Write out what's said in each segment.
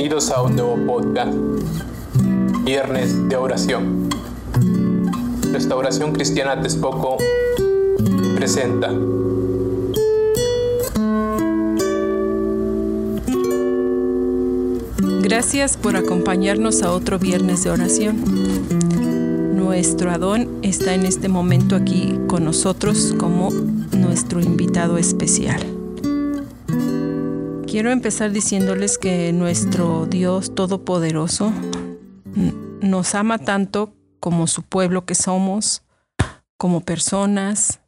Bienvenidos a un nuevo podcast, Viernes de Oración. Restauración Cristiana Texpoco presenta. Gracias por acompañarnos a otro Viernes de Oración. Nuestro Adón está en este momento aquí con nosotros como nuestro invitado especial. Quiero empezar diciéndoles que nuestro Dios Todopoderoso nos ama tanto como su pueblo que somos, como personas,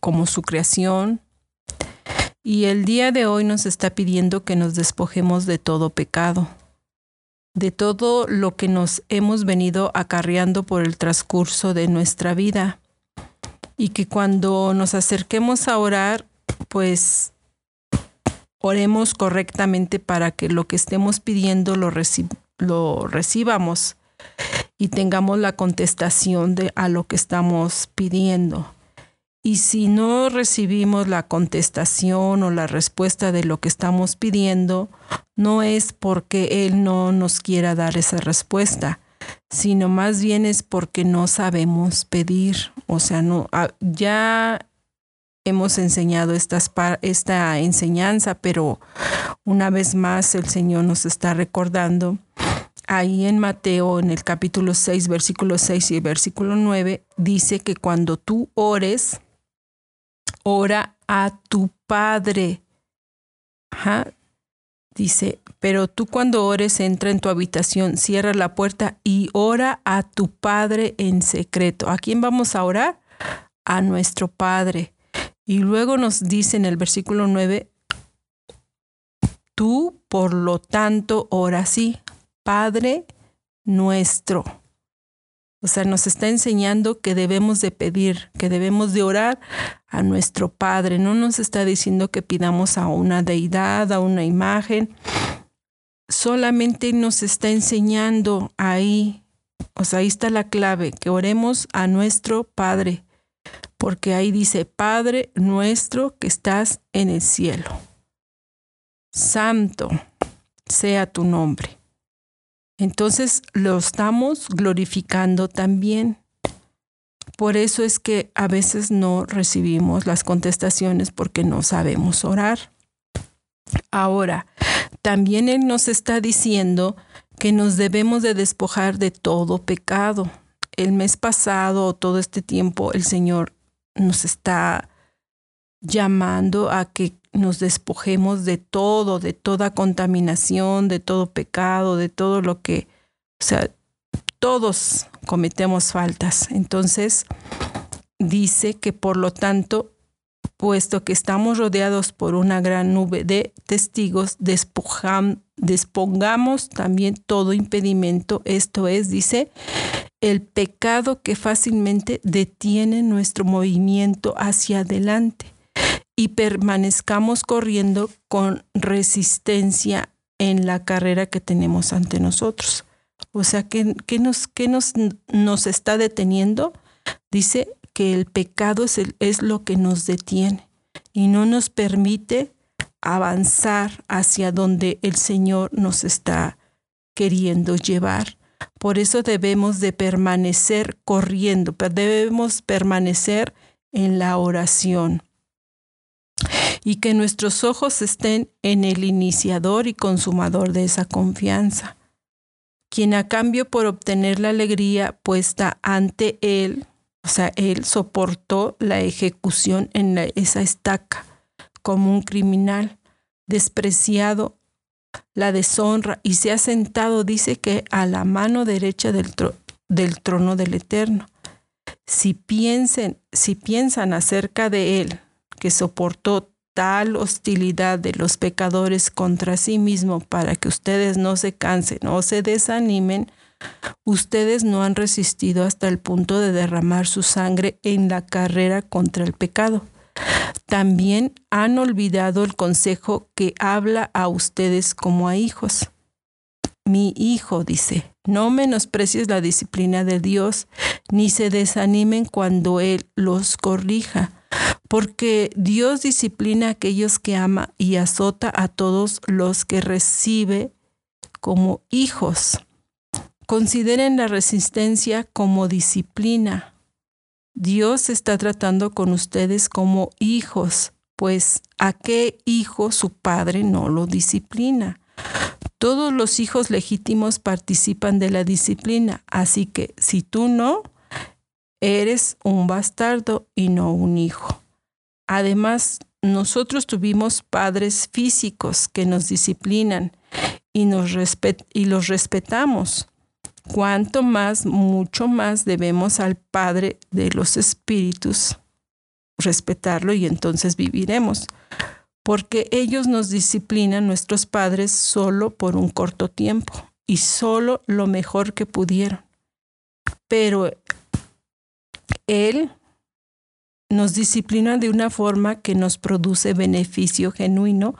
como su creación. Y el día de hoy nos está pidiendo que nos despojemos de todo pecado, de todo lo que nos hemos venido acarreando por el transcurso de nuestra vida. Y que cuando nos acerquemos a orar, pues oremos correctamente para que lo que estemos pidiendo lo, lo recibamos y tengamos la contestación de a lo que estamos pidiendo. Y si no recibimos la contestación o la respuesta de lo que estamos pidiendo, no es porque Él no nos quiera dar esa respuesta, sino más bien es porque no sabemos pedir. O sea, no, ah, ya hemos enseñado esta enseñanza, pero una vez más el Señor nos está recordando. Ahí en Mateo, en el capítulo 6, versículo 6 y versículo 9, dice que cuando tú ores, ora a tu Padre. Dice, pero tú cuando ores, entra en tu habitación, cierra la puerta y ora a tu Padre en secreto. ¿A quién vamos a orar? A nuestro Padre. Y luego nos dice en el versículo 9, tú por lo tanto ora así, Padre nuestro. O sea, nos está enseñando que debemos de pedir, que debemos de orar a nuestro Padre. No nos está diciendo que pidamos a una deidad, a una imagen. Solamente nos está enseñando ahí, o sea, ahí está la clave, que oremos a nuestro Padre porque ahí dice, Padre nuestro que estás en el cielo. Santo sea tu nombre. Entonces lo estamos glorificando también. Por eso es que a veces no recibimos las contestaciones porque no sabemos orar. Ahora, también Él nos está diciendo que nos debemos de despojar de todo pecado. El mes pasado o todo este tiempo el Señor nos está llamando a que nos despojemos de todo, de toda contaminación, de todo pecado, de todo lo que, o sea, todos cometemos faltas. Entonces, dice que por lo tanto, puesto que estamos rodeados por una gran nube de testigos, despongamos también todo impedimento, esto es, dice, el pecado que fácilmente detiene nuestro movimiento hacia adelante y permanezcamos corriendo con resistencia en la carrera que tenemos ante nosotros. O sea, ¿qué, nos, nos, nos, está deteniendo? Dice que el pecado es, es lo que nos detiene y no nos permite avanzar hacia donde el Señor nos está queriendo llevar. Por eso debemos de permanecer corriendo, debemos permanecer en la oración. Y que nuestros ojos estén en el iniciador y consumador de esa confianza, quien a cambio por obtener la alegría puesta ante él, o sea, él soportó la ejecución en esa estaca como un criminal, despreciado la deshonra y se ha sentado, dice que a la mano derecha del, del trono del Eterno. Si piensen, si piensan acerca de él, que soportó tal hostilidad de los pecadores contra sí mismo para que ustedes no se cansen o se desanimen, ustedes no han resistido hasta el punto de derramar su sangre en la carrera contra el pecado. También han olvidado el consejo que habla a ustedes como a hijos. Mi hijo dice, no menosprecies la disciplina de Dios, ni se desanimen cuando Él los corrija, porque Dios disciplina a aquellos que ama y azota a todos los que recibe como hijos. Consideren la resistencia como disciplina. Dios está tratando con ustedes como hijos, pues ¿a qué hijo su padre no lo disciplina? Todos los hijos legítimos participan de la disciplina, así que si tú no, eres un bastardo y no un hijo. Además, nosotros tuvimos padres físicos que nos disciplinan y, los respetamos. Cuanto más, mucho más debemos al Padre de los Espíritus respetarlo y entonces viviremos. Porque ellos nos disciplinan, nuestros padres, solo por un corto tiempo y solo lo mejor que pudieron. Pero Él nos disciplina de una forma que nos produce beneficio genuino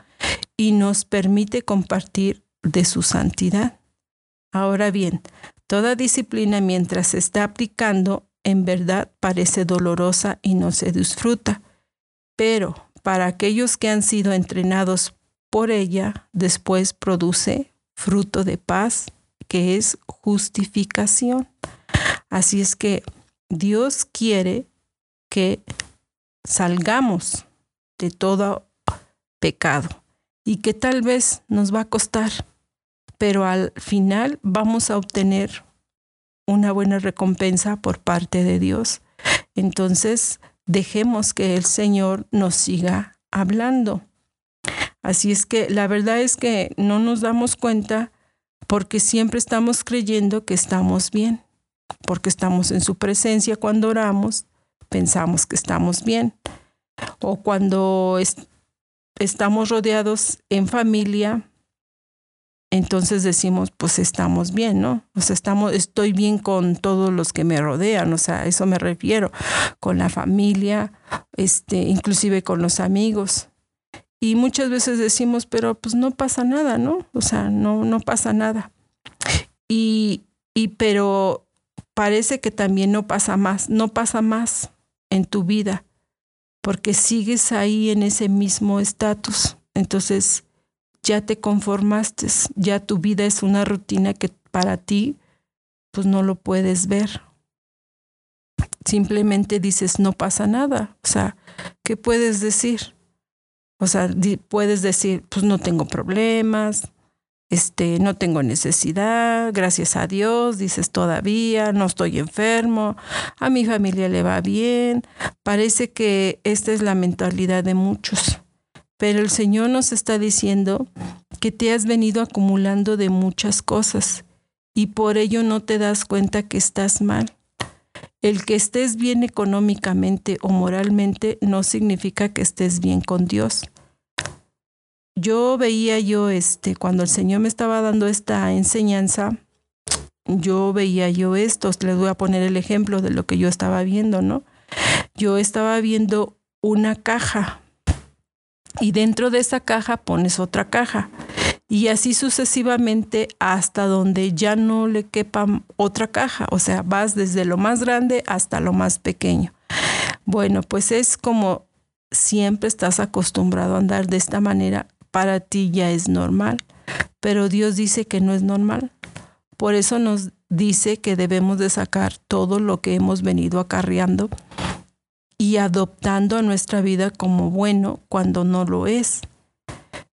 y nos permite compartir de su santidad. Ahora bien, toda disciplina mientras se está aplicando en verdad parece dolorosa y no se disfruta, pero para aquellos que han sido entrenados por ella, después produce fruto de paz, que es justificación. Así es que Dios quiere que salgamos de todo pecado y que tal vez nos va a costar, pero al final vamos a obtener una buena recompensa por parte de Dios. Entonces, dejemos que el Señor nos siga hablando. Así es que la verdad es que no nos damos cuenta porque siempre estamos creyendo que estamos bien, porque estamos en su presencia cuando oramos, pensamos que estamos bien. O cuando estamos rodeados en familia, entonces decimos, pues estamos bien, ¿no? O sea, estamos, estoy bien con todos los que me rodean, o sea, a eso me refiero, con la familia, este, inclusive con los amigos. Y muchas veces decimos, pero pues no pasa nada, ¿no? O sea, no, no pasa nada. Y, y pero parece que también no pasa más, no pasa más en tu vida, porque sigues ahí en ese mismo estatus. Entonces, ya te conformaste, ya tu vida es una rutina que para ti pues no lo puedes ver. Simplemente dices, no pasa nada. O sea, ¿qué puedes decir? O sea, puedes decir, pues no tengo problemas, este, no tengo necesidad, gracias a Dios, dices todavía, no estoy enfermo, a mi familia le va bien. Parece que esta es la mentalidad de muchos. Pero el Señor nos está diciendo que te has venido acumulando de muchas cosas y por ello no te das cuenta que estás mal. El que estés bien económicamente o moralmente no significa que estés bien con Dios. Yo veía yo este cuando el Señor me estaba dando esta enseñanza, yo veía yo esto, les voy a poner el ejemplo de lo que yo estaba viendo, ¿no? Yo estaba viendo una caja y dentro de esa caja pones otra caja y así sucesivamente hasta donde ya no le quepa otra caja, o sea, vas desde lo más grande hasta lo más pequeño. Bueno, pues es como siempre estás acostumbrado a andar de esta manera, para ti ya es normal, pero Dios dice que no es normal. Por eso nos dice que debemos de sacar todo lo que hemos venido acarreando y adoptando a nuestra vida como bueno cuando no lo es.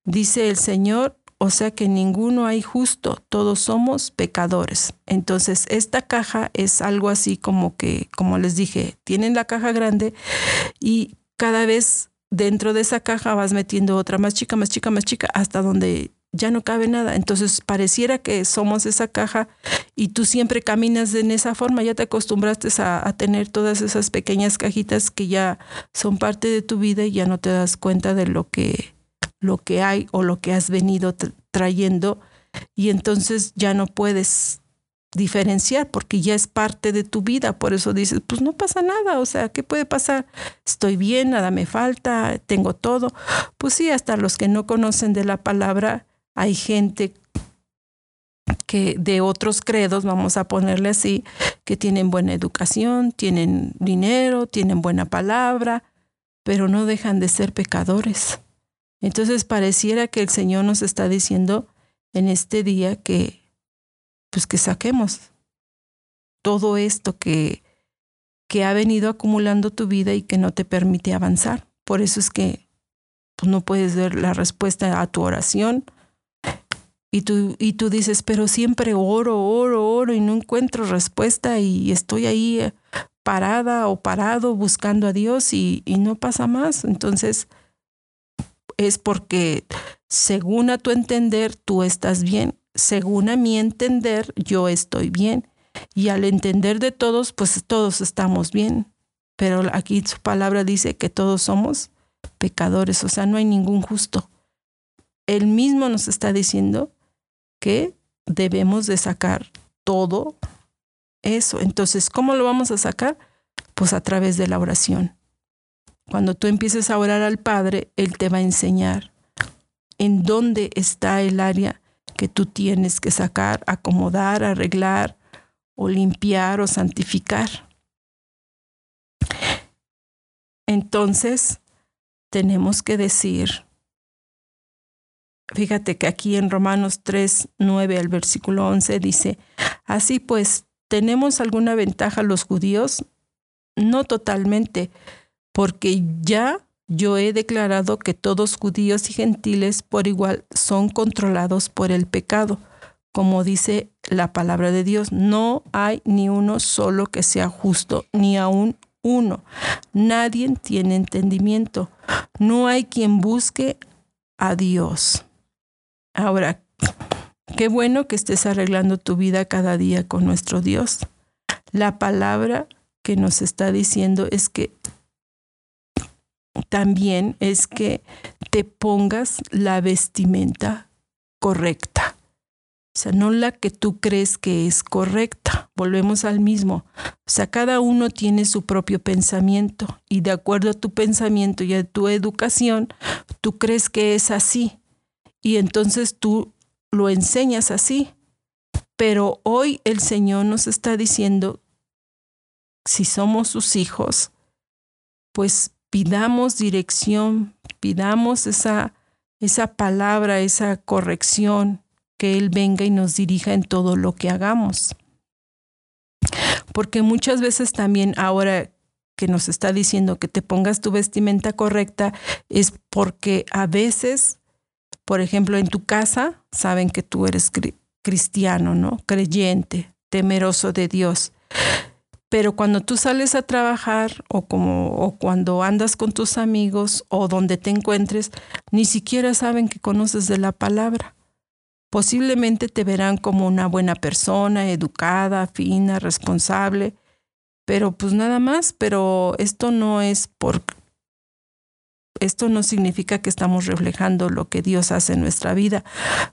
Dice el Señor, o sea que ninguno hay justo, todos somos pecadores. Entonces, esta caja es algo así como que, como les dije, tienen la caja grande y cada vez dentro de esa caja vas metiendo otra más chica, más chica, más chica, hasta donde ya no cabe nada. Entonces pareciera que somos esa caja y tú siempre caminas en esa forma, ya te acostumbraste a, tener todas esas pequeñas cajitas que ya son parte de tu vida y ya no te das cuenta de lo que, lo que hay o lo que has venido trayendo y entonces ya no puedes diferenciar porque ya es parte de tu vida. Por eso dices, pues no pasa nada, o sea, ¿qué puede pasar? Estoy bien, nada me falta, tengo todo. Pues sí, hasta los que no conocen de la palabra hay gente que de otros credos, vamos a ponerle así, que tienen buena educación, tienen dinero, tienen buena palabra, pero no dejan de ser pecadores. Entonces pareciera que el Señor nos está diciendo, en este día que, pues que saquemos todo esto que, que ha venido acumulando tu vida y que no te permite avanzar. Por eso es que pues, no puedes ver la respuesta a tu oración. Y tú, y tú dices, pero siempre oro, oro, oro y no encuentro respuesta y estoy ahí eh, parada o parado buscando a Dios y, y no pasa más. Entonces, es porque según a tu entender, tú estás bien. Según a mi entender, yo estoy bien. Y al entender de todos, pues todos estamos bien. Pero aquí su palabra dice que todos somos pecadores, o sea, no hay ningún justo. Él mismo nos está diciendo que debemos de sacar todo eso. Entonces, ¿cómo lo vamos a sacar? Pues a través de la oración. Cuando tú empieces a orar al Padre, Él te va a enseñar en dónde está el área que tú tienes que sacar, acomodar, arreglar o limpiar o santificar. Entonces, tenemos que decir, fíjate que aquí en Romanos 3, 9 al versículo 11 dice, así pues, ¿tenemos alguna ventaja los judíos? No totalmente, porque ya yo he declarado que todos judíos y gentiles por igual son controlados por el pecado. Como dice la palabra de Dios, no hay ni uno solo que sea justo, ni aún uno. Nadie tiene entendimiento. No hay quien busque a Dios. Ahora, qué bueno que estés arreglando tu vida cada día con nuestro Dios. La palabra que nos está diciendo es que también es que te pongas la vestimenta correcta. O sea, no la que tú crees que es correcta. Volvemos al mismo. O sea, cada uno tiene su propio pensamiento y de acuerdo a tu pensamiento y a tu educación, tú crees que es así. Y entonces tú lo enseñas así. Pero hoy el Señor nos está diciendo, si somos sus hijos, pues pidamos dirección, pidamos esa, esa palabra, esa corrección, que Él venga y nos dirija en todo lo que hagamos. Porque muchas veces también ahora que nos está diciendo que te pongas tu vestimenta correcta es porque a veces, por ejemplo, en tu casa saben que tú eres cristiano, ¿no? Creyente, temeroso de Dios. Pero cuando tú sales a trabajar o, o cuando andas con tus amigos o donde te encuentres, ni siquiera saben que conoces de la palabra. Posiblemente te verán como una buena persona, educada, fina, responsable, pero pues nada más, pero esto no es por... Esto no significa que estamos reflejando lo que Dios hace en nuestra vida,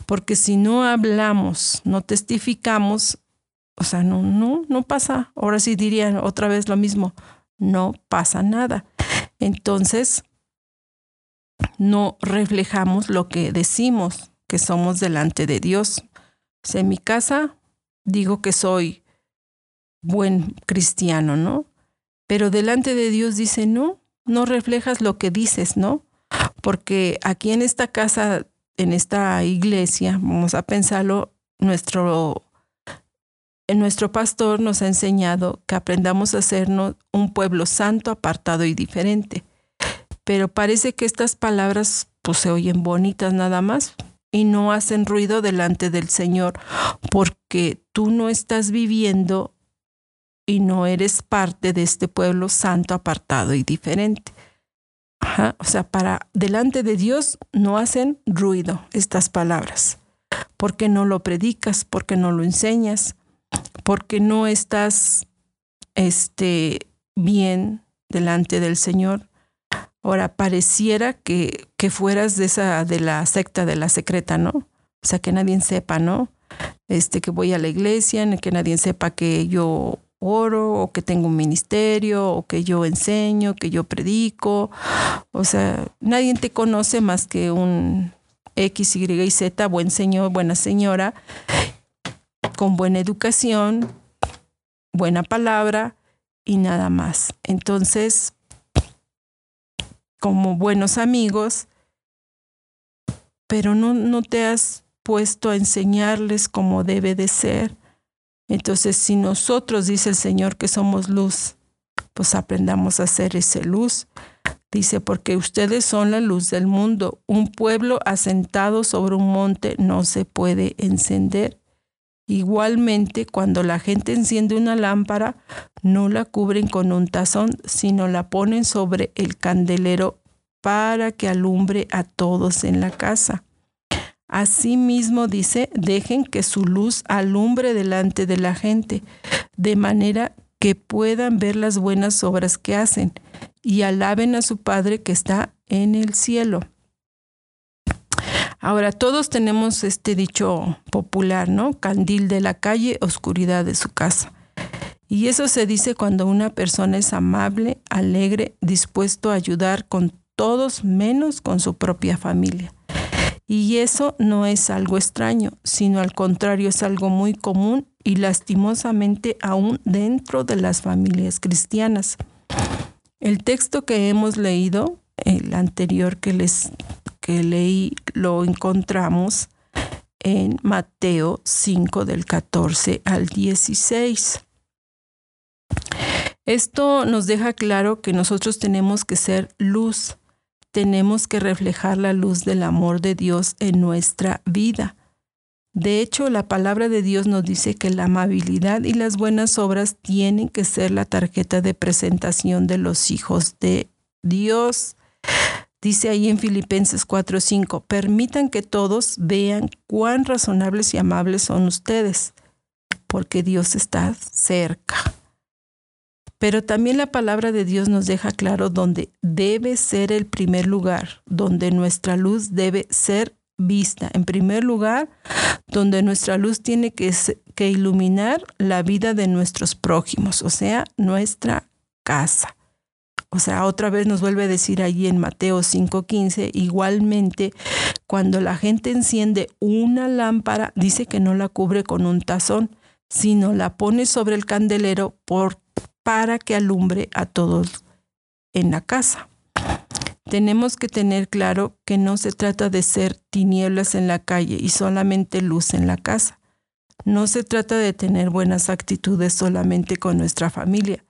porque si no hablamos, no testificamos, o sea, no, no, no pasa. Ahora sí dirían otra vez lo mismo, no pasa nada. Entonces, no reflejamos lo que decimos que somos delante de Dios. En mi casa digo que soy buen cristiano, ¿no? Pero delante de Dios dice, no, no reflejas lo que dices, ¿no? Porque aquí en esta casa, en esta iglesia, vamos a pensarlo, nuestro nuestro pastor nos ha enseñado que aprendamos a sernos un pueblo santo, apartado y diferente. Pero parece que estas palabras pues, se oyen bonitas nada más y no hacen ruido delante del Señor porque tú no estás viviendo y no eres parte de este pueblo santo, apartado y diferente. O sea, para delante de Dios no hacen ruido estas palabras, porque no lo predicas, porque no lo enseñas, porque no estás este, bien delante del Señor. Ahora, pareciera que, que fueras de esa, de la secta de la secreta, ¿no? O sea, que nadie sepa, ¿no? Este, que voy a la iglesia, que nadie sepa que yo oro, o que tengo un ministerio, o que yo enseño, que yo predico. O sea, nadie te conoce más que un X, Y y Z, buen señor, buena señora, con buena educación, buena palabra y nada más. Entonces, como buenos amigos, pero no, no te has puesto a enseñarles cómo debe de ser. Entonces, si nosotros, dice el Señor, que somos luz, pues aprendamos a ser esa luz. Dice, porque ustedes son la luz del mundo. Un pueblo asentado sobre un monte no se puede encender. Igualmente, cuando la gente enciende una lámpara, no la cubren con un tazón, sino la ponen sobre el candelero para que alumbre a todos en la casa. Asimismo dice, dejen que su luz alumbre delante de la gente, de manera que puedan ver las buenas obras que hacen y alaben a su Padre que está en el cielo. Ahora, todos tenemos este dicho popular, ¿no? Candil de la calle, oscuridad de su casa. Y eso se dice cuando una persona es amable, alegre, dispuesto a ayudar con todos menos con su propia familia. Y eso no es algo extraño, sino al contrario es algo muy común y lastimosamente aún dentro de las familias cristianas. El texto que hemos leído, el anterior que les que leí, lo encontramos en Mateo 5 del 14 al 16. Esto nos deja claro que nosotros tenemos que ser luz, tenemos que reflejar la luz del amor de Dios en nuestra vida. De hecho, la palabra de Dios nos dice que la amabilidad y las buenas obras tienen que ser la tarjeta de presentación de los hijos de Dios. Dice ahí en Filipenses 4:5, permitan que todos vean cuán razonables y amables son ustedes, porque Dios está cerca. Pero también la palabra de Dios nos deja claro dónde debe ser el primer lugar, donde nuestra luz debe ser vista. En primer lugar, donde nuestra luz tiene que, que iluminar la vida de nuestros prójimos, o sea, nuestra casa. O sea, otra vez nos vuelve a decir allí en Mateo 5:15, igualmente, cuando la gente enciende una lámpara, dice que no la cubre con un tazón, sino la pone sobre el candelero por, para que alumbre a todos en la casa tenemos que tener claro que no se trata de ser tinieblas en la calle y solamente luz en la casa. No se trata de tener buenas actitudes solamente con nuestra familia.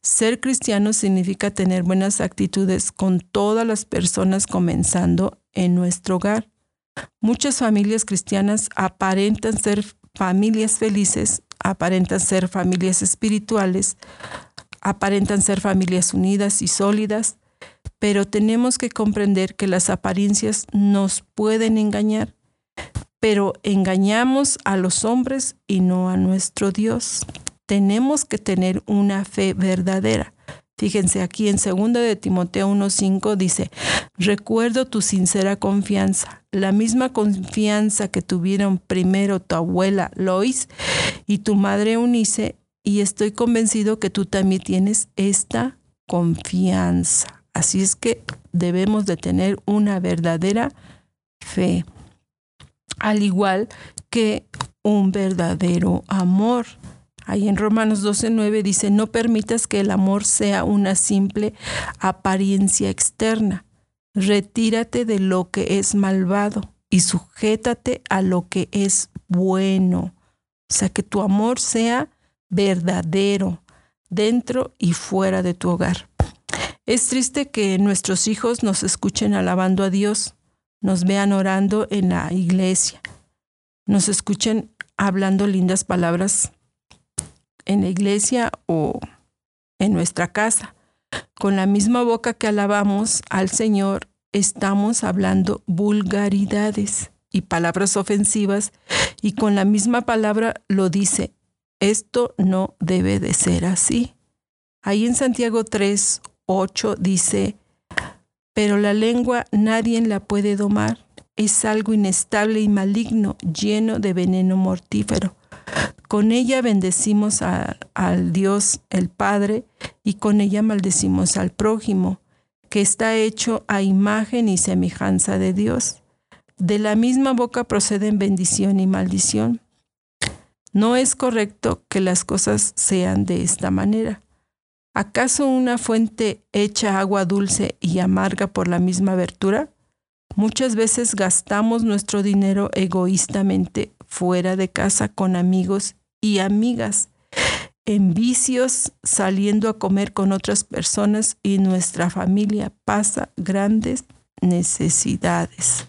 Ser cristiano significa tener buenas actitudes con todas las personas comenzando en nuestro hogar. Muchas familias cristianas aparentan ser familias felices, aparentan ser familias espirituales, aparentan ser familias unidas y sólidas, pero tenemos que comprender que las apariencias nos pueden engañar, pero engañamos a los hombres y no a nuestro Dios. Tenemos que tener una fe verdadera. Fíjense aquí en 2 de Timoteo 1:5 dice, "Recuerdo tu sincera confianza, la misma confianza que tuvieron primero tu abuela Lois y tu madre Unice, y estoy convencido que tú también tienes esta confianza." Así es que debemos de tener una verdadera fe, al igual que un verdadero amor. Ahí en Romanos 12:9 dice, no permitas que el amor sea una simple apariencia externa. Retírate de lo que es malvado y sujétate a lo que es bueno. O sea, que tu amor sea verdadero dentro y fuera de tu hogar. Es triste que nuestros hijos nos escuchen alabando a Dios, nos vean orando en la iglesia, nos escuchen hablando lindas palabras en la iglesia o en nuestra casa. Con la misma boca que alabamos al Señor, estamos hablando vulgaridades y palabras ofensivas y con la misma palabra lo dice, esto no debe de ser así. Ahí en Santiago 3, 8 dice, pero la lengua nadie la puede domar, es algo inestable y maligno, lleno de veneno mortífero. Con ella bendecimos al Dios el Padre y con ella maldecimos al prójimo, que está hecho a imagen y semejanza de Dios. De la misma boca proceden bendición y maldición. No es correcto que las cosas sean de esta manera. ¿Acaso una fuente hecha agua dulce y amarga por la misma abertura? Muchas veces gastamos nuestro dinero egoístamente fuera de casa con amigos y amigas, en vicios, saliendo a comer con otras personas y nuestra familia pasa grandes necesidades.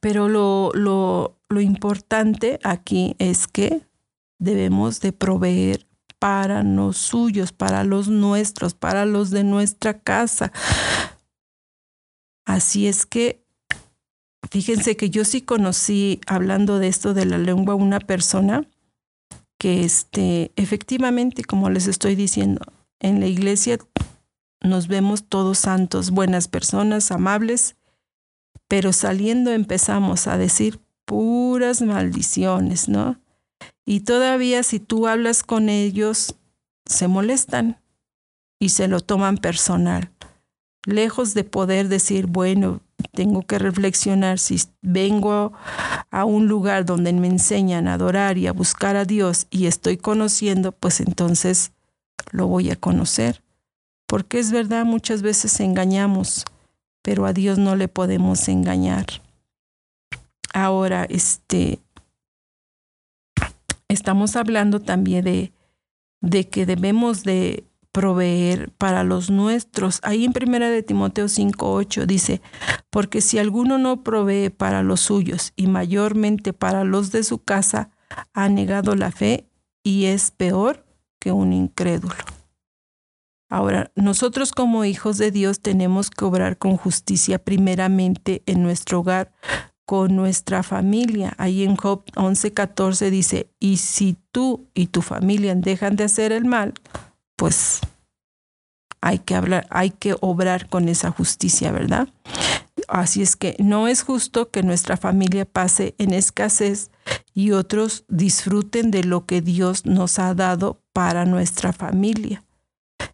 Pero lo, lo, lo importante aquí es que debemos de proveer para los suyos, para los nuestros, para los de nuestra casa. Así es que, fíjense que yo sí conocí, hablando de esto de la lengua, una persona que este, efectivamente, como les estoy diciendo, en la iglesia nos vemos todos santos, buenas personas, amables, pero saliendo empezamos a decir puras maldiciones, ¿no? Y todavía si tú hablas con ellos, se molestan y se lo toman personal. Lejos de poder decir, bueno, tengo que reflexionar si vengo a un lugar donde me enseñan a adorar y a buscar a Dios y estoy conociendo, pues entonces lo voy a conocer. Porque es verdad, muchas veces engañamos, pero a Dios no le podemos engañar. Ahora, este, estamos hablando también de, de que debemos de proveer para los nuestros. Ahí en primera de Timoteo 5:8 dice, porque si alguno no provee para los suyos y mayormente para los de su casa, ha negado la fe y es peor que un incrédulo. Ahora, nosotros como hijos de Dios tenemos que obrar con justicia primeramente en nuestro hogar, con nuestra familia. Ahí en Job 11:14 dice, y si tú y tu familia dejan de hacer el mal, pues hay que hablar, hay que obrar con esa justicia, ¿verdad? Así es que no es justo que nuestra familia pase en escasez y otros disfruten de lo que Dios nos ha dado para nuestra familia.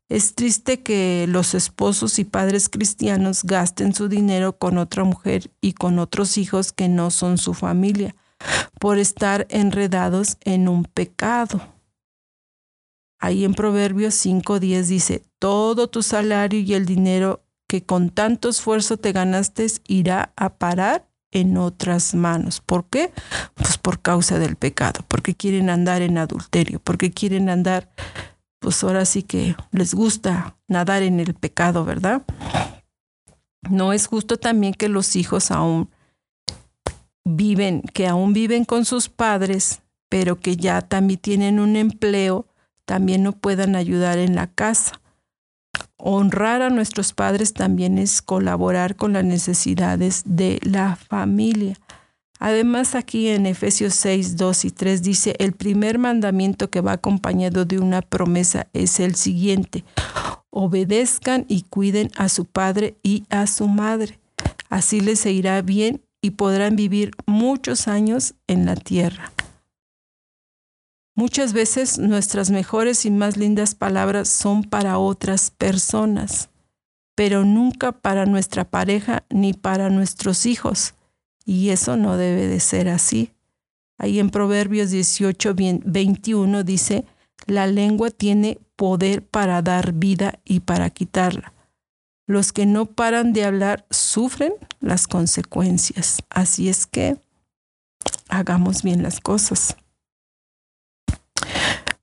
Es triste que los esposos y padres cristianos gasten su dinero con otra mujer y con otros hijos que no son su familia, por estar enredados en un pecado. Ahí en Proverbios 5.10 dice, todo tu salario y el dinero que con tanto esfuerzo te ganaste irá a parar en otras manos. ¿Por qué? Pues por causa del pecado, porque quieren andar en adulterio, porque quieren andar pues ahora sí que les gusta nadar en el pecado, ¿verdad? No es justo también que los hijos aún viven, que aún viven con sus padres, pero que ya también tienen un empleo, también no puedan ayudar en la casa. Honrar a nuestros padres también es colaborar con las necesidades de la familia. Además, aquí en Efesios 6, 2 y 3 dice, el primer mandamiento que va acompañado de una promesa es el siguiente, obedezcan y cuiden a su padre y a su madre. Así les irá bien y podrán vivir muchos años en la tierra. Muchas veces nuestras mejores y más lindas palabras son para otras personas, pero nunca para nuestra pareja ni para nuestros hijos. Y eso no debe de ser así. Ahí en Proverbios 18, 21 dice, la lengua tiene poder para dar vida y para quitarla. Los que no paran de hablar sufren las consecuencias. Así es que hagamos bien las cosas.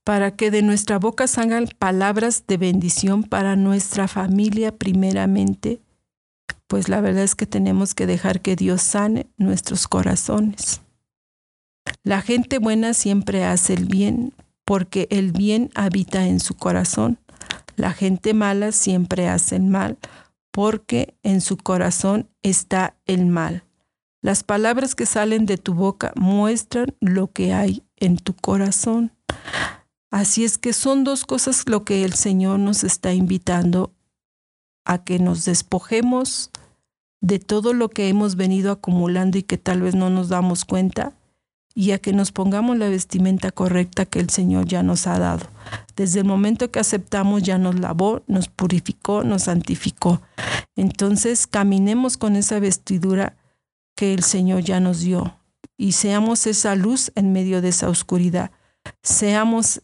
Para que de nuestra boca salgan palabras de bendición para nuestra familia primeramente pues la verdad es que tenemos que dejar que Dios sane nuestros corazones. La gente buena siempre hace el bien porque el bien habita en su corazón. La gente mala siempre hace el mal porque en su corazón está el mal. Las palabras que salen de tu boca muestran lo que hay en tu corazón. Así es que son dos cosas lo que el Señor nos está invitando a que nos despojemos de todo lo que hemos venido acumulando y que tal vez no nos damos cuenta y a que nos pongamos la vestimenta correcta que el Señor ya nos ha dado. Desde el momento que aceptamos ya nos lavó, nos purificó, nos santificó. Entonces caminemos con esa vestidura que el Señor ya nos dio y seamos esa luz en medio de esa oscuridad. Seamos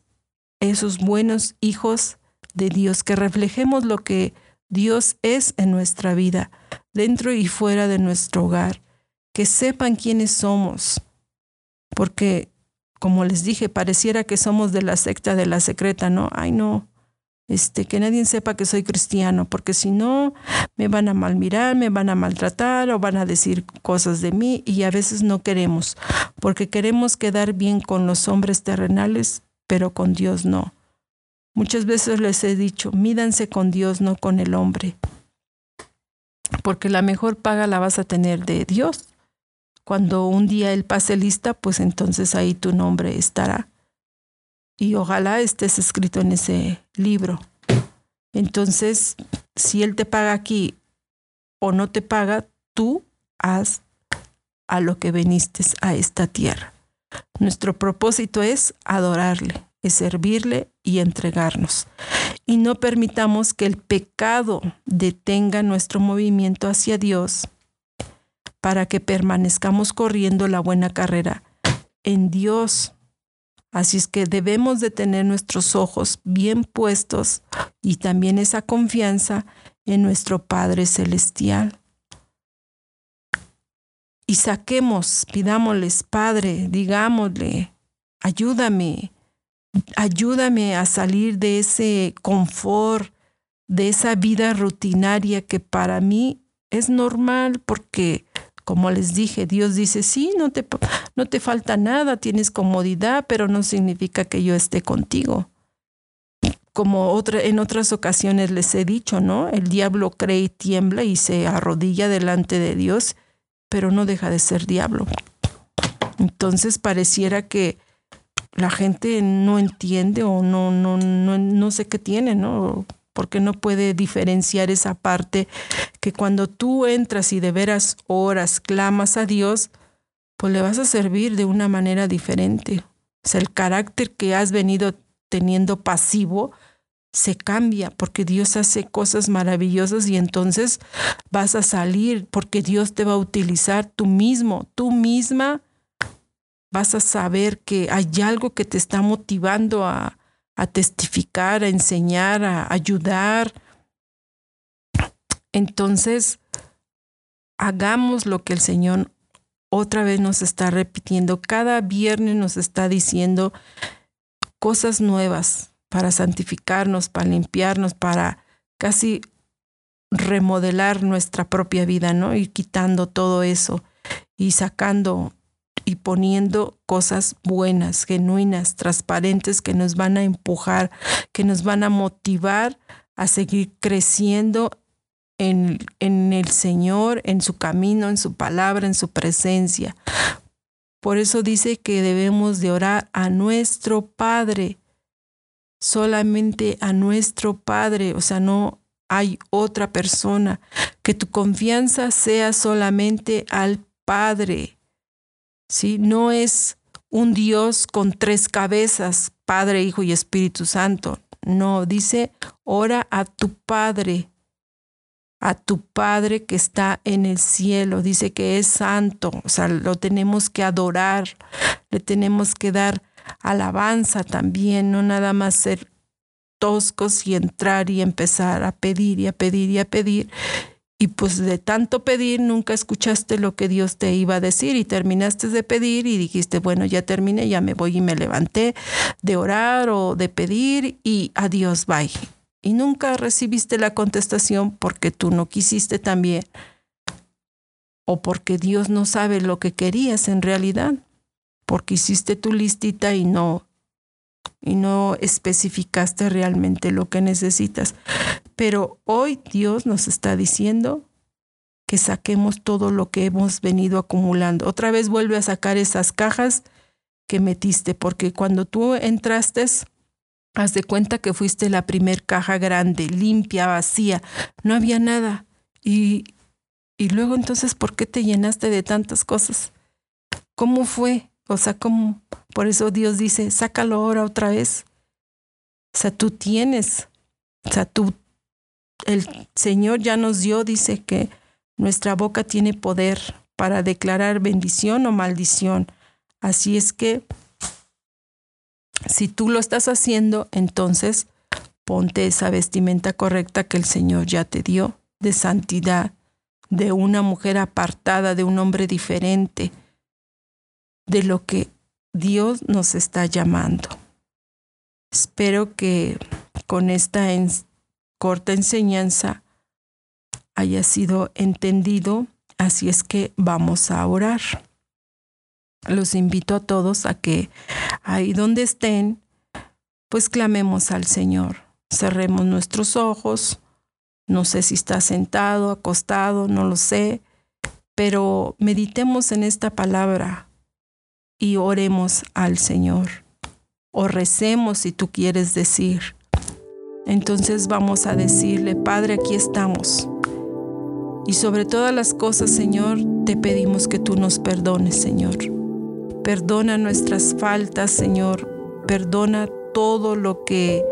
esos buenos hijos de Dios, que reflejemos lo que Dios es en nuestra vida dentro y fuera de nuestro hogar, que sepan quiénes somos, porque como les dije, pareciera que somos de la secta de la secreta, ¿no? Ay, no, este, que nadie sepa que soy cristiano, porque si no, me van a malmirar, me van a maltratar o van a decir cosas de mí y a veces no queremos, porque queremos quedar bien con los hombres terrenales, pero con Dios no. Muchas veces les he dicho, mídanse con Dios, no con el hombre, porque la mejor paga la vas a tener de Dios. Cuando un día Él pase lista, pues entonces ahí tu nombre estará y ojalá estés escrito en ese libro. Entonces, si Él te paga aquí o no te paga, tú haz a lo que viniste a esta tierra. Nuestro propósito es adorarle, es servirle y entregarnos. Y no permitamos que el pecado detenga nuestro movimiento hacia Dios para que permanezcamos corriendo la buena carrera en Dios Así es que debemos de tener nuestros ojos bien puestos y también esa confianza en nuestro Padre Celestial. Y saquemos, pidámosles, Padre, digámosle, ayúdame, ayúdame a salir de ese confort, de esa vida rutinaria que para mí es normal porque como les dije, Dios dice, sí, no te, no te falta nada, tienes comodidad, pero no significa que yo esté contigo. Como otra, en otras ocasiones les he dicho, ¿no? El diablo cree y tiembla y se arrodilla delante de Dios, pero no deja de ser diablo. Entonces pareciera que la gente no entiende o no, no, no, no sé qué tiene, ¿no? porque no puede diferenciar esa parte que cuando tú entras y de veras oras, clamas a Dios, pues le vas a servir de una manera diferente. O sea, el carácter que has venido teniendo pasivo se cambia porque Dios hace cosas maravillosas y entonces vas a salir porque Dios te va a utilizar tú mismo, tú misma vas a saber que hay algo que te está motivando a, a testificar, a enseñar, a ayudar. Entonces, hagamos lo que el Señor otra vez nos está repitiendo. Cada viernes nos está diciendo cosas nuevas para santificarnos, para limpiarnos, para casi remodelar nuestra propia vida, ¿no? Y quitando todo eso y sacando y poniendo cosas buenas, genuinas, transparentes que nos van a empujar, que nos van a motivar a seguir creciendo en, en el Señor, en su camino, en su palabra, en su presencia. Por eso dice que debemos de orar a nuestro Padre, solamente a nuestro Padre, o sea, no hay otra persona, que tu confianza sea solamente al Padre. ¿sí? No es un Dios con tres cabezas, Padre, Hijo y Espíritu Santo. No, dice, ora a tu Padre, a tu Padre que está en el cielo. Dice que es santo, o sea, lo tenemos que adorar, le tenemos que dar alabanza también, no nada más ser toscos y entrar y empezar a pedir y a pedir y a pedir y pues de tanto pedir nunca escuchaste lo que Dios te iba a decir y terminaste de pedir y dijiste, bueno, ya terminé, ya me voy y me levanté de orar o de pedir y adiós, bye. Y nunca recibiste la contestación porque tú no quisiste también o porque Dios no sabe lo que querías en realidad, porque hiciste tu listita y no y no especificaste realmente lo que necesitas. Pero hoy Dios nos está diciendo que saquemos todo lo que hemos venido acumulando. Otra vez vuelve a sacar esas cajas que metiste, porque cuando tú entraste, haz de cuenta que fuiste la primer caja grande, limpia, vacía, no había nada. Y, y luego entonces, ¿por qué te llenaste de tantas cosas? ¿Cómo fue? O sea, como por eso Dios dice, sácalo ahora otra vez. O sea, tú tienes, o sea, tú, el Señor ya nos dio, dice que nuestra boca tiene poder para declarar bendición o maldición. Así es que si tú lo estás haciendo, entonces ponte esa vestimenta correcta que el Señor ya te dio de santidad, de una mujer apartada, de un hombre diferente, de lo que Dios nos está llamando. Espero que con esta corta enseñanza haya sido entendido, así es que vamos a orar. Los invito a todos a que ahí donde estén, pues clamemos al Señor. Cerremos nuestros ojos. No sé si está sentado, acostado, no lo sé, pero meditemos en esta palabra y oremos al Señor. O recemos si tú quieres decir. Entonces vamos a decirle, Padre, aquí estamos. Y sobre todas las cosas, Señor, te pedimos que tú nos perdones, Señor. Perdona nuestras faltas, Señor. Perdona todo lo que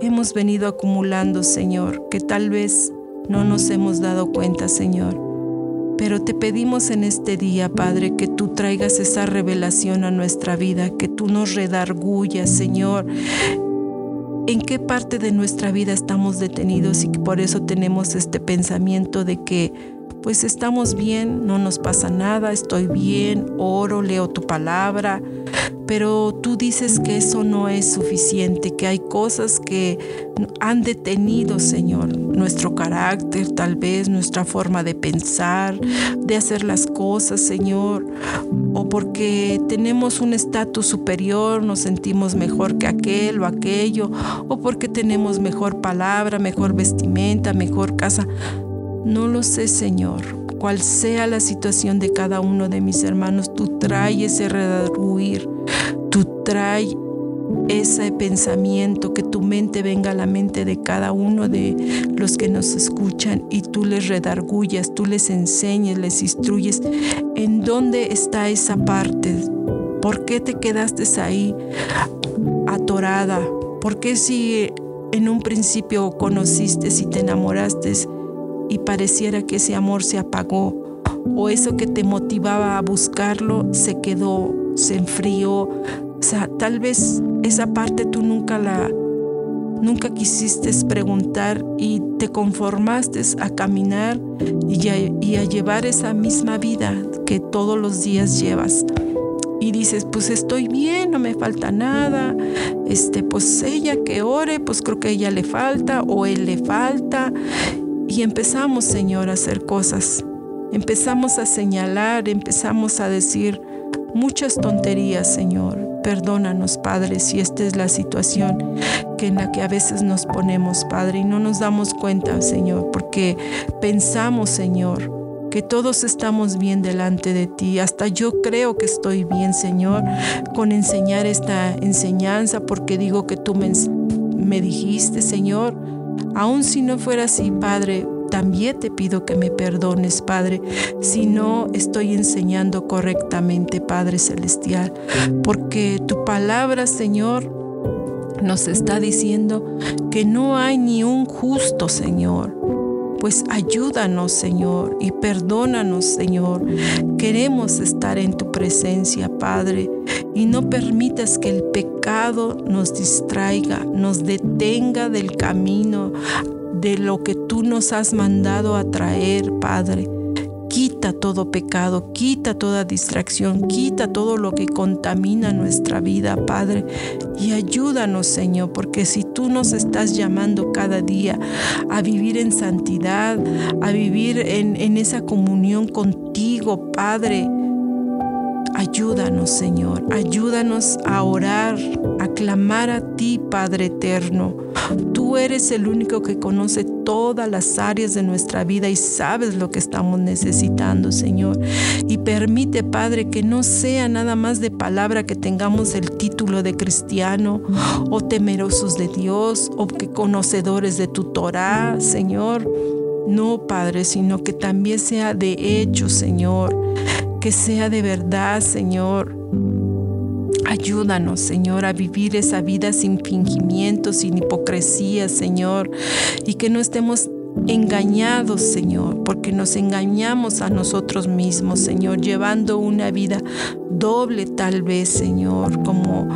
hemos venido acumulando, Señor, que tal vez no nos hemos dado cuenta, Señor. Pero te pedimos en este día, Padre, que tú traigas esa revelación a nuestra vida, que tú nos redargullas, Señor, en qué parte de nuestra vida estamos detenidos y que por eso tenemos este pensamiento de que pues estamos bien, no nos pasa nada, estoy bien, oro, leo tu palabra, pero tú dices que eso no es suficiente, que hay cosas que han detenido, Señor, nuestro carácter, tal vez nuestra forma de pensar, de hacer las cosas, Señor, o porque tenemos un estatus superior, nos sentimos mejor que aquel o aquello, o porque tenemos mejor palabra, mejor vestimenta, mejor casa. No lo sé, Señor. Cual sea la situación de cada uno de mis hermanos, tú traes ese redarguir, tú traes ese pensamiento, que tu mente venga a la mente de cada uno de los que nos escuchan y tú les redargullas, tú les enseñes, les instruyes en dónde está esa parte, por qué te quedaste ahí atorada, por qué si en un principio conociste, si te enamoraste, y pareciera que ese amor se apagó o eso que te motivaba a buscarlo se quedó, se enfrió. O sea, tal vez esa parte tú nunca la, nunca quisiste preguntar y te conformaste a caminar y a, llevar esa misma vida que todos los días llevas. Y dices, pues estoy bien, no me falta nada, este, pues ella que ore, pues creo que ella le falta o él le falta y empezamos, Señor, a hacer cosas. Empezamos a señalar, empezamos a decir muchas tonterías, Señor. Perdónanos, Padre, si esta es la situación que en la que a veces nos ponemos, Padre, y no nos damos cuenta, Señor, porque pensamos, Señor, que todos estamos bien delante de ti. Hasta yo creo que estoy bien, Señor, con enseñar esta enseñanza, porque digo que tú me, me dijiste, Señor, Aun si no fuera así, Padre, también te pido que me perdones, Padre, si no estoy enseñando correctamente, Padre Celestial, porque tu palabra, Señor, nos está diciendo que no hay ni un justo, Señor. Pues ayúdanos, Señor, y perdónanos, Señor. Queremos estar en tu presencia, Padre, y no permitas que el pecado nos distraiga, nos detenga del camino de lo que tú nos has mandado a traer, Padre. Quita todo pecado, quita toda distracción, quita todo lo que contamina nuestra vida, Padre. Y ayúdanos, Señor, porque si tú nos estás llamando cada día a vivir en santidad, a vivir en, en esa comunión contigo, Padre, Ayúdanos, Señor, ayúdanos a orar, clamar a ti, Padre eterno. Tú eres el único que conoce todas las áreas de nuestra vida y sabes lo que estamos necesitando, Señor. Y permite, Padre, que no sea nada más de palabra que tengamos el título de cristiano o temerosos de Dios o que conocedores de tu Torah, Señor. No, Padre, sino que también sea de hecho, Señor que sea de verdad, Señor. Ayúdanos, Señor, a vivir esa vida sin fingimiento, sin hipocresía, Señor, y que no estemos engañados, Señor, porque nos engañamos a nosotros mismos, Señor, llevando una vida doble tal vez, Señor, como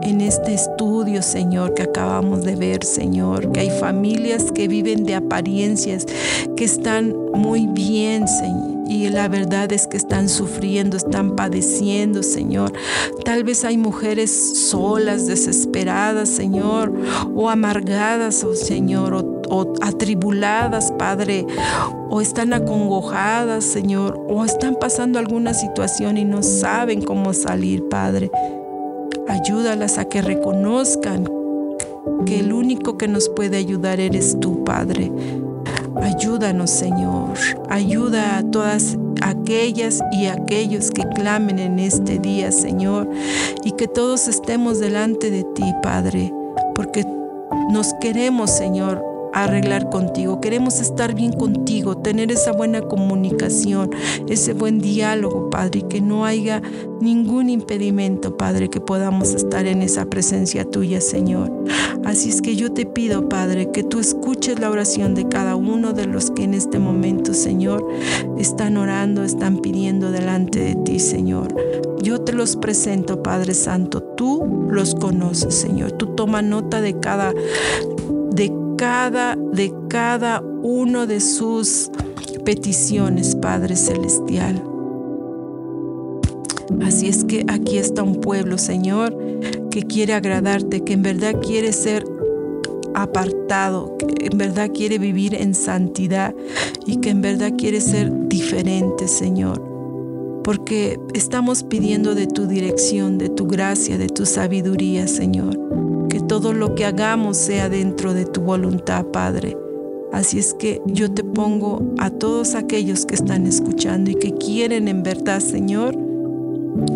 en este estudio, Señor, que acabamos de ver, Señor, que hay familias que viven de apariencias, que están muy bien, Señor. Y la verdad es que están sufriendo, están padeciendo, Señor. Tal vez hay mujeres solas, desesperadas, Señor, o amargadas, oh Señor, o o atribuladas, Padre, o están acongojadas, Señor, o están pasando alguna situación y no saben cómo salir, Padre. Ayúdalas a que reconozcan que el único que nos puede ayudar eres tú, Padre. Ayúdanos, Señor. Ayuda a todas aquellas y aquellos que clamen en este día, Señor, y que todos estemos delante de ti, Padre, porque nos queremos, Señor, arreglar contigo. Queremos estar bien contigo, tener esa buena comunicación, ese buen diálogo, Padre, que no haya ningún impedimento, Padre, que podamos estar en esa presencia tuya, Señor. Así es que yo te pido, Padre, que tú escuches la oración de cada uno de los que en este momento, Señor, están orando, están pidiendo delante de ti, Señor. Yo te los presento, Padre Santo. Tú los conoces, Señor. Tú toma nota de cada cada, de cada uno de sus peticiones, Padre Celestial. Así es que aquí está un pueblo, Señor, que quiere agradarte, que en verdad quiere ser apartado, que en verdad quiere vivir en santidad y que en verdad quiere ser diferente, Señor. Porque estamos pidiendo de tu dirección, de tu gracia, de tu sabiduría, Señor que todo lo que hagamos sea dentro de tu voluntad, Padre. Así es que yo te pongo a todos aquellos que están escuchando y que quieren en verdad, Señor,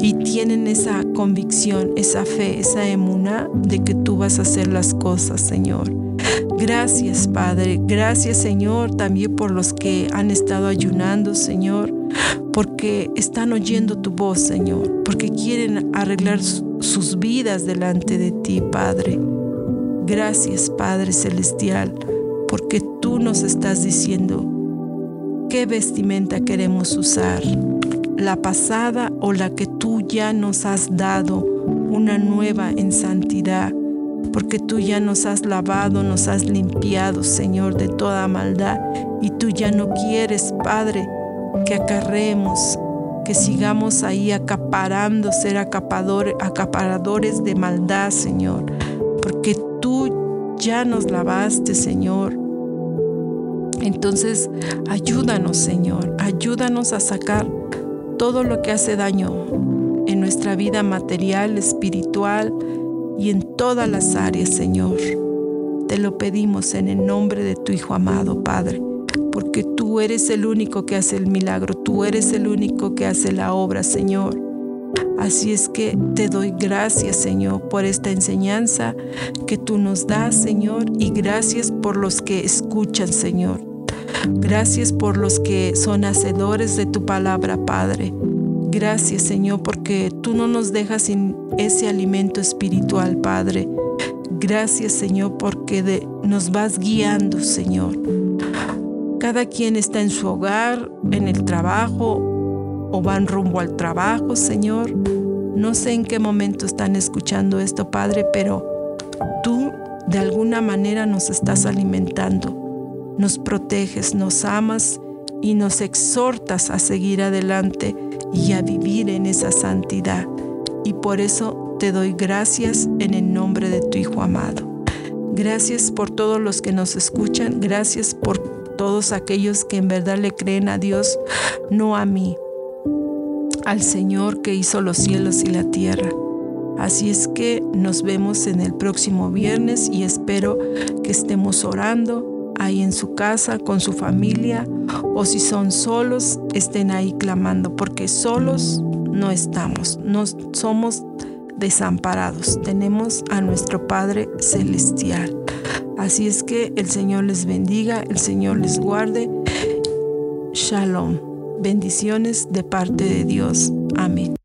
y tienen esa convicción, esa fe, esa emuna de que tú vas a hacer las cosas, Señor. Gracias, Padre. Gracias, Señor, también por los que han estado ayunando, Señor, porque están oyendo tu voz, Señor, porque quieren arreglar sus vidas delante de ti, Padre. Gracias, Padre Celestial, porque tú nos estás diciendo qué vestimenta queremos usar, la pasada o la que tú ya nos has dado, una nueva en santidad, porque tú ya nos has lavado, nos has limpiado, Señor, de toda maldad, y tú ya no quieres, Padre, que acarreemos que sigamos ahí acaparando, ser acaparadores de maldad, Señor, porque tú ya nos lavaste, Señor. Entonces, ayúdanos, Señor, ayúdanos a sacar todo lo que hace daño en nuestra vida material, espiritual y en todas las áreas, Señor. Te lo pedimos en el nombre de tu Hijo amado, Padre porque tú eres el único que hace el milagro, tú eres el único que hace la obra, Señor. Así es que te doy gracias, Señor, por esta enseñanza que tú nos das, Señor, y gracias por los que escuchan, Señor. Gracias por los que son hacedores de tu palabra, Padre. Gracias, Señor, porque tú no nos dejas sin ese alimento espiritual, Padre. Gracias, Señor, porque nos vas guiando, Señor. Cada quien está en su hogar, en el trabajo o van rumbo al trabajo, Señor. No sé en qué momento están escuchando esto, Padre, pero tú de alguna manera nos estás alimentando, nos proteges, nos amas y nos exhortas a seguir adelante y a vivir en esa santidad. Y por eso te doy gracias en el nombre de tu Hijo amado. Gracias por todos los que nos escuchan, gracias por todos aquellos que en verdad le creen a Dios, no a mí, al Señor que hizo los cielos y la tierra. Así es que nos vemos en el próximo viernes y espero que estemos orando ahí en su casa con su familia o si son solos estén ahí clamando porque solos no estamos, no somos desamparados, tenemos a nuestro Padre Celestial. Así es que el Señor les bendiga, el Señor les guarde. Shalom. Bendiciones de parte de Dios. Amén.